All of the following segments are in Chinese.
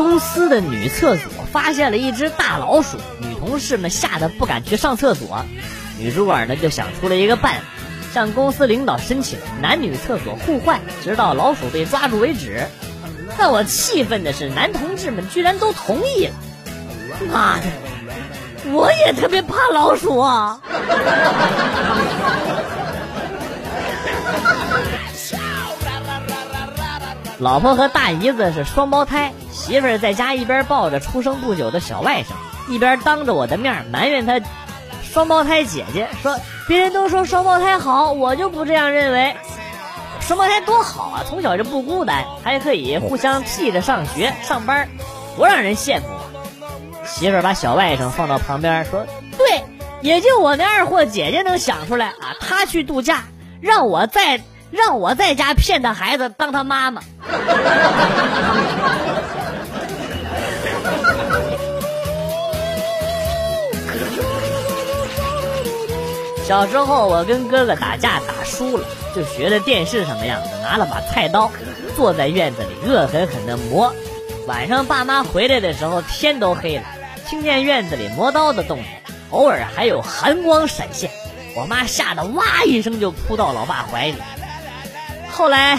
公司的女厕所发现了一只大老鼠，女同事们吓得不敢去上厕所。女主管呢就想出了一个办法，向公司领导申请男女厕所互换，直到老鼠被抓住为止。但我气愤的是，男同志们居然都同意了。妈的，我也特别怕老鼠啊！老婆和大姨子是双胞胎，媳妇儿在家一边抱着出生不久的小外甥，一边当着我的面埋怨他双胞胎姐姐说：“别人都说双胞胎好，我就不这样认为。双胞胎多好啊，从小就不孤单，还可以互相替着上学上班，多让人羡慕啊。”媳妇儿把小外甥放到旁边说：“对，也就我那二货姐姐能想出来啊，她去度假，让我在让我在家骗他孩子当他妈妈。”小时候我跟哥哥打架打输了，就学着电视上的样子，拿了把菜刀，坐在院子里恶狠狠地磨。晚上爸妈回来的时候，天都黑了，听见院子里磨刀的动静，偶尔还有寒光闪现。我妈吓得哇一声就扑到老爸怀里。后来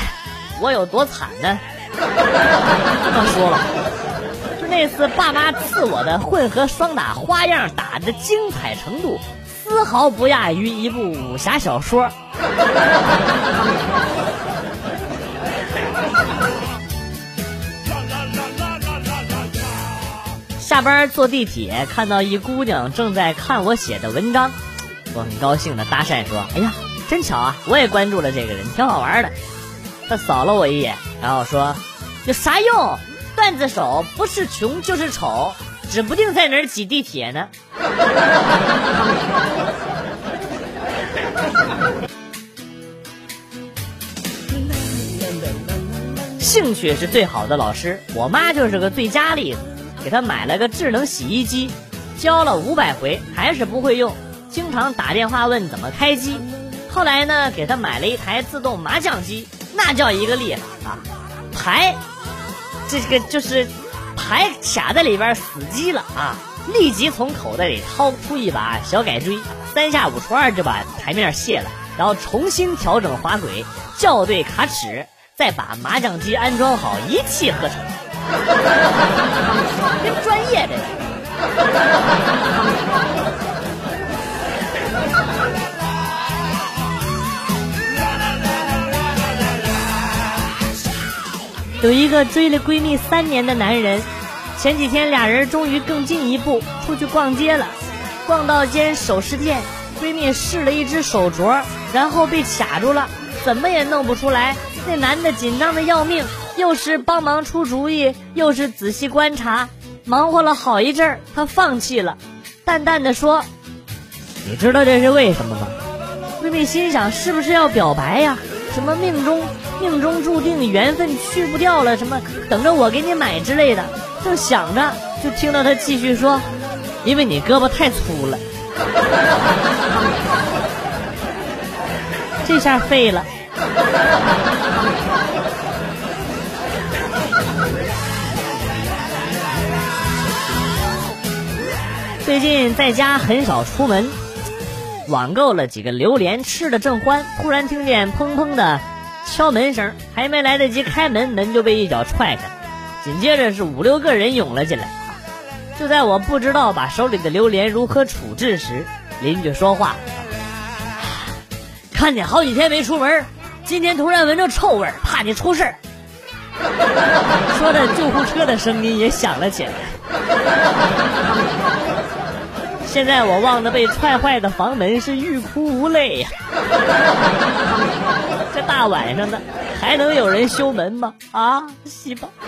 我有多惨呢？这么说吧，就那次爸妈赐我的混合双打花样打的精彩程度，丝毫不亚于一部武侠小说。下班坐地铁，看到一姑娘正在看我写的文章，我很高兴的搭讪说：“哎呀，真巧啊，我也关注了这个人，挺好玩的。”他扫了我一眼，然后说：“有啥用？段子手不是穷就是丑，指不定在哪儿挤地铁呢。”兴趣是最好的老师，我妈就是个最佳例子。给她买了个智能洗衣机，教了五百回还是不会用，经常打电话问怎么开机。后来呢，给他买了一台自动麻将机，那叫一个厉害啊！牌，这个就是牌卡在里边死机了啊！立即从口袋里掏出一把小改锥，三下五除二就把台面卸了，然后重新调整滑轨，校对卡尺，再把麻将机安装好，一气呵成。跟专业的。有一个追了闺蜜三年的男人，前几天俩人终于更进一步，出去逛街了。逛到间首饰店，闺蜜试了一只手镯，然后被卡住了，怎么也弄不出来。那男的紧张的要命。又是帮忙出主意，又是仔细观察，忙活了好一阵儿，他放弃了，淡淡的说：“你知道这是为什么吗？”闺蜜心想：“是不是要表白呀？什么命中命中注定缘分去不掉了？什么等着我给你买之类的？”正想着，就听到他继续说：“因为你胳膊太粗了。”这下废了。最近在家很少出门，网购了几个榴莲，吃的正欢，突然听见砰砰的敲门声，还没来得及开门，门就被一脚踹开，紧接着是五六个人涌了进来。就在我不知道把手里的榴莲如何处置时，邻居说话：“看你好几天没出门，今天突然闻着臭味，怕你出事说着，救护车的声音也响了起来。现在我望着被踹坏的房门是欲哭无泪呀！这大晚上的还能有人修门吗？啊，西吧！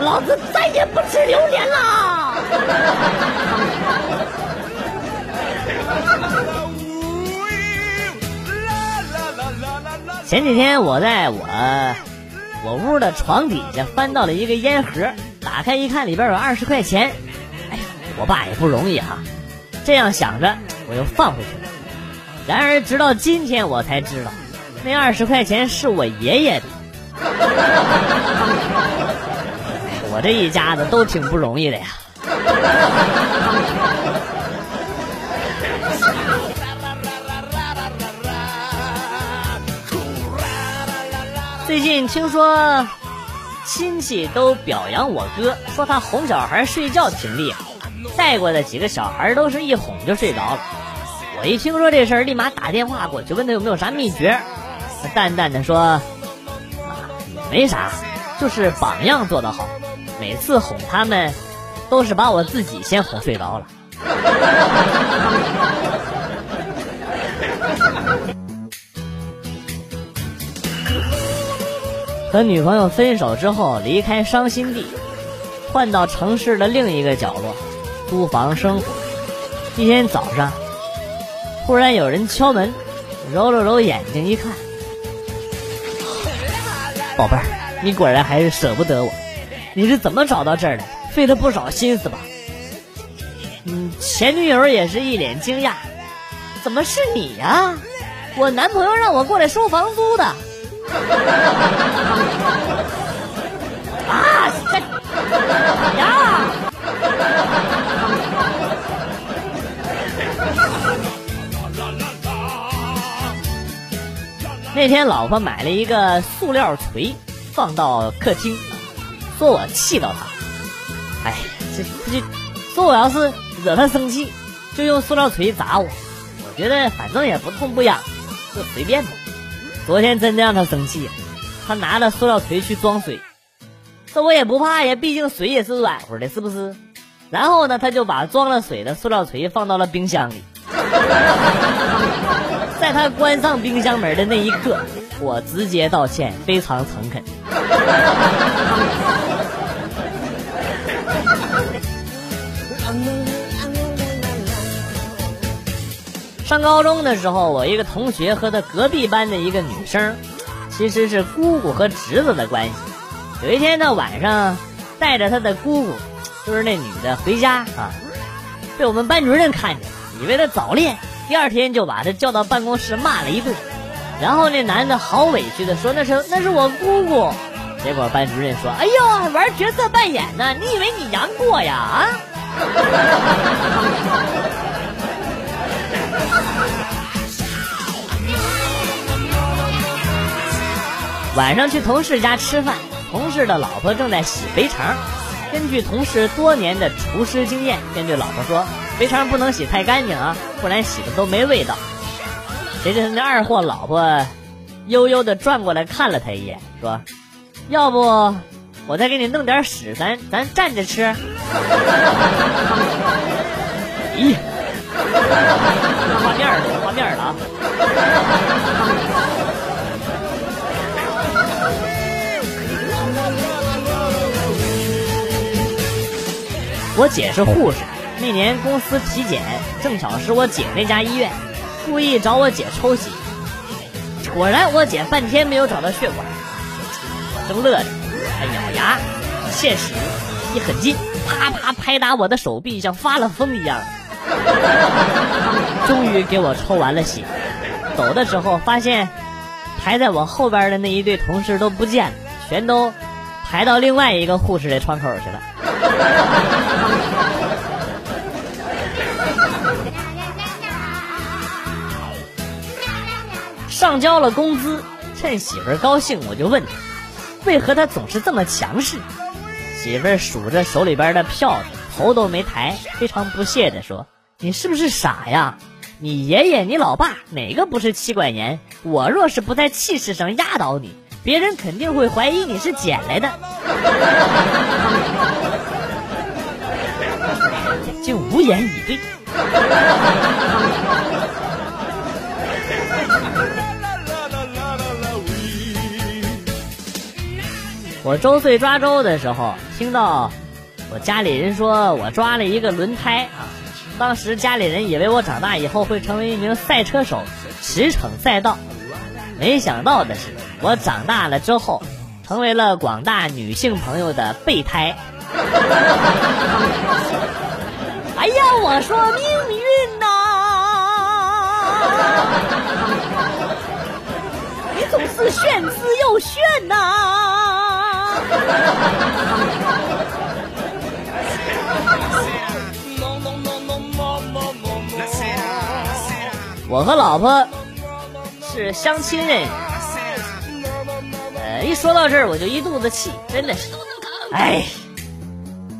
老子再也不吃榴莲了！前几天我在我我屋的床底下翻到了一个烟盒，打开一看，里边有二十块钱。我爸也不容易哈，这样想着，我又放回去了。然而，直到今天我才知道，那二十块钱是我爷爷的。我这一家子都挺不容易的呀。最近听说亲戚都表扬我哥，说他哄小孩睡觉挺厉害，带过的几个小孩都是一哄就睡着了。我一听说这事儿，立马打电话过去问他有没有啥秘诀。他淡淡的说：“没啥，就是榜样做得好。每次哄他们，都是把我自己先哄睡着了。”和女朋友分手之后，离开伤心地，换到城市的另一个角落，租房生活。一天早上，忽然有人敲门，揉了揉眼睛一看，宝贝儿，你果然还是舍不得我，你是怎么找到这儿的？费了不少心思吧？嗯，前女友也是一脸惊讶，怎么是你呀？我男朋友让我过来收房租的。那天老婆买了一个塑料锤，放到客厅，说我气到他。哎，这这说我要是惹他生气，就用塑料锤砸我。我觉得反正也不痛不痒，就随便吧。昨天真的让他生气，他拿着塑料锤去装水，这我也不怕呀，毕竟水也是软乎的，是不是？然后呢，他就把装了水的塑料锤放到了冰箱里。在他关上冰箱门的那一刻，我直接道歉，非常诚恳。上高中的时候，我一个同学和他隔壁班的一个女生，其实是姑姑和侄子的关系。有一天，他晚上带着他的姑姑，就是那女的回家啊，被我们班主任看见了，以为他早恋，第二天就把他叫到办公室骂了一顿。然后那男的好委屈的说：“那是那是我姑姑。”结果班主任说：“哎呦，玩角色扮演呢？你以为你杨过呀？啊？”晚上去同事家吃饭，同事的老婆正在洗肥肠。根据同事多年的厨师经验，便对老婆说：“肥肠不能洗太干净啊，不然洗的都没味道。”谁知那二货老婆悠悠的转过来看了他一眼，说：“要不我再给你弄点屎，咱咱站着吃。”咦，画面了，画面了啊！我姐是护士，那年公司体检，正巧是我姐那家医院，故意找我姐抽血，果然我姐半天没有找到血管，我正乐着，她咬牙切齿，一狠劲，啪啪拍打我的手臂，像发了疯一样，终于给我抽完了血。走的时候发现，排在我后边的那一对同事都不见了，全都排到另外一个护士的窗口去了。上交了工资，趁媳妇儿高兴，我就问他，为何他总是这么强势？媳妇儿数着手里边的票子，头都没抬，非常不屑地说：“你是不是傻呀？你爷爷、你老爸哪个不是妻管严？我若是不在气势上压倒你，别人肯定会怀疑你是捡来的。”就无言以对。我周岁抓周的时候，听到我家里人说我抓了一个轮胎啊，当时家里人以为我长大以后会成为一名赛车手，驰骋赛道。没想到的是，我长大了之后，成为了广大女性朋友的备胎。哎呀，我说命运呐，你总是炫之又炫呐。我和老婆是相亲认识，呃，一说到这儿我就一肚子气，真的是，哎，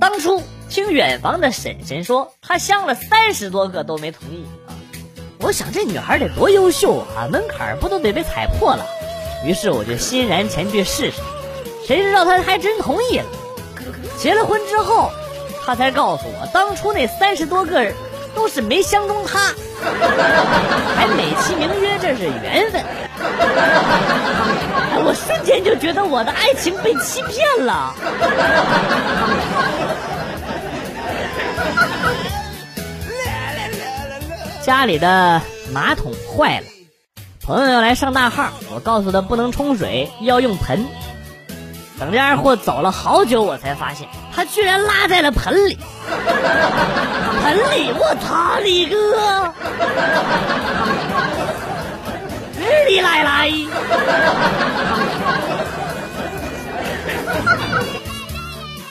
当初听远房的婶婶说，她相了三十多个都没同意啊，我想这女孩得多优秀啊，门槛不都得被踩破了？于是我就欣然前去试试，谁知道他还真同意了。结了婚之后，他才告诉我，当初那三十多个都是没相中他。还美其名曰这是缘分，我瞬间就觉得我的爱情被欺骗了。家里的马桶坏了，朋友要来上大号，我告诉他不能冲水，要用盆。等这二货走了好久，我才发现他居然拉在了盆里。盆里，我擦你个！你奶奶！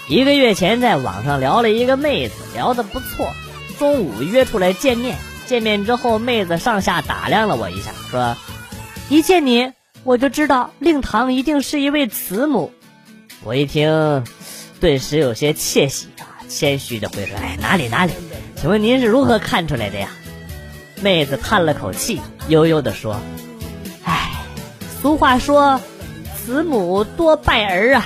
一个月前在网上聊了一个妹子，聊得不错，中午约出来见面。见面之后，妹子上下打量了我一下，说：“一见你，我就知道令堂一定是一位慈母。”我一听，顿时有些窃喜啊，谦虚的回说：“哎，哪里哪里，请问您是如何看出来的呀？”妹子叹了口气，悠悠的说：“哎，俗话说，慈母多败儿啊。”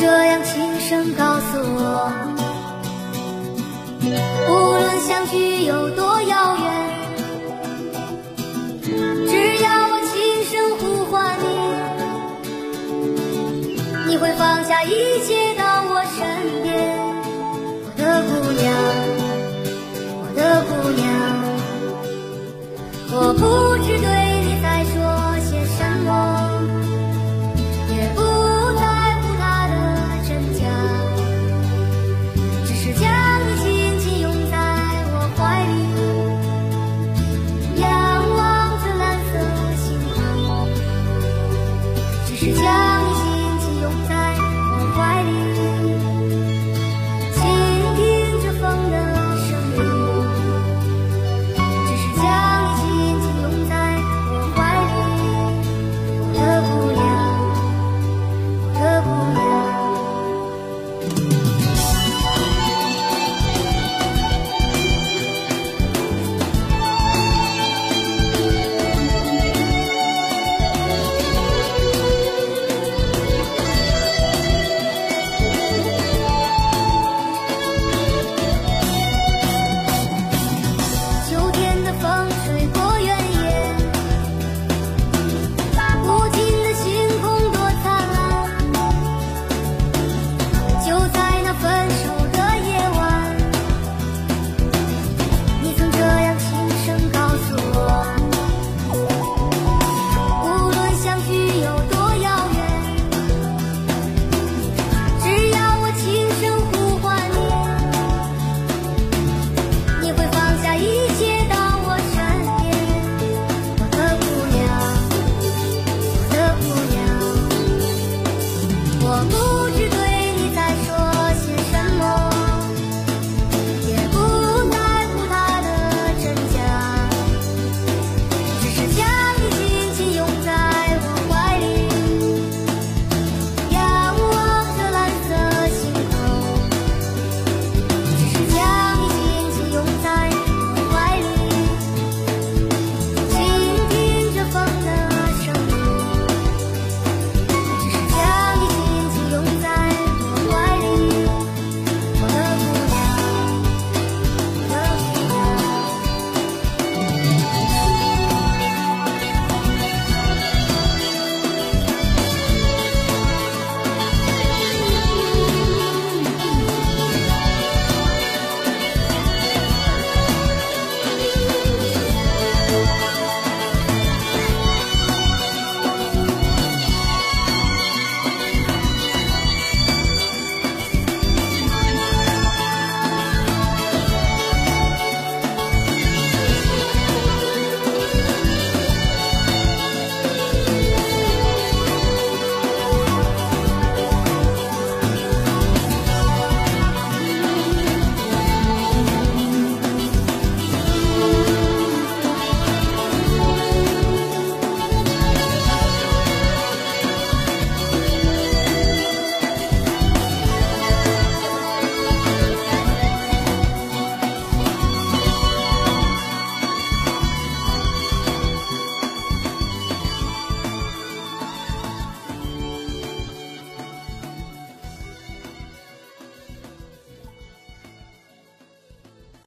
这样轻声告诉我，无论相距有多遥远，只要我轻声呼唤你。你会放下一切到我身边，我的姑娘，我的姑娘。我不。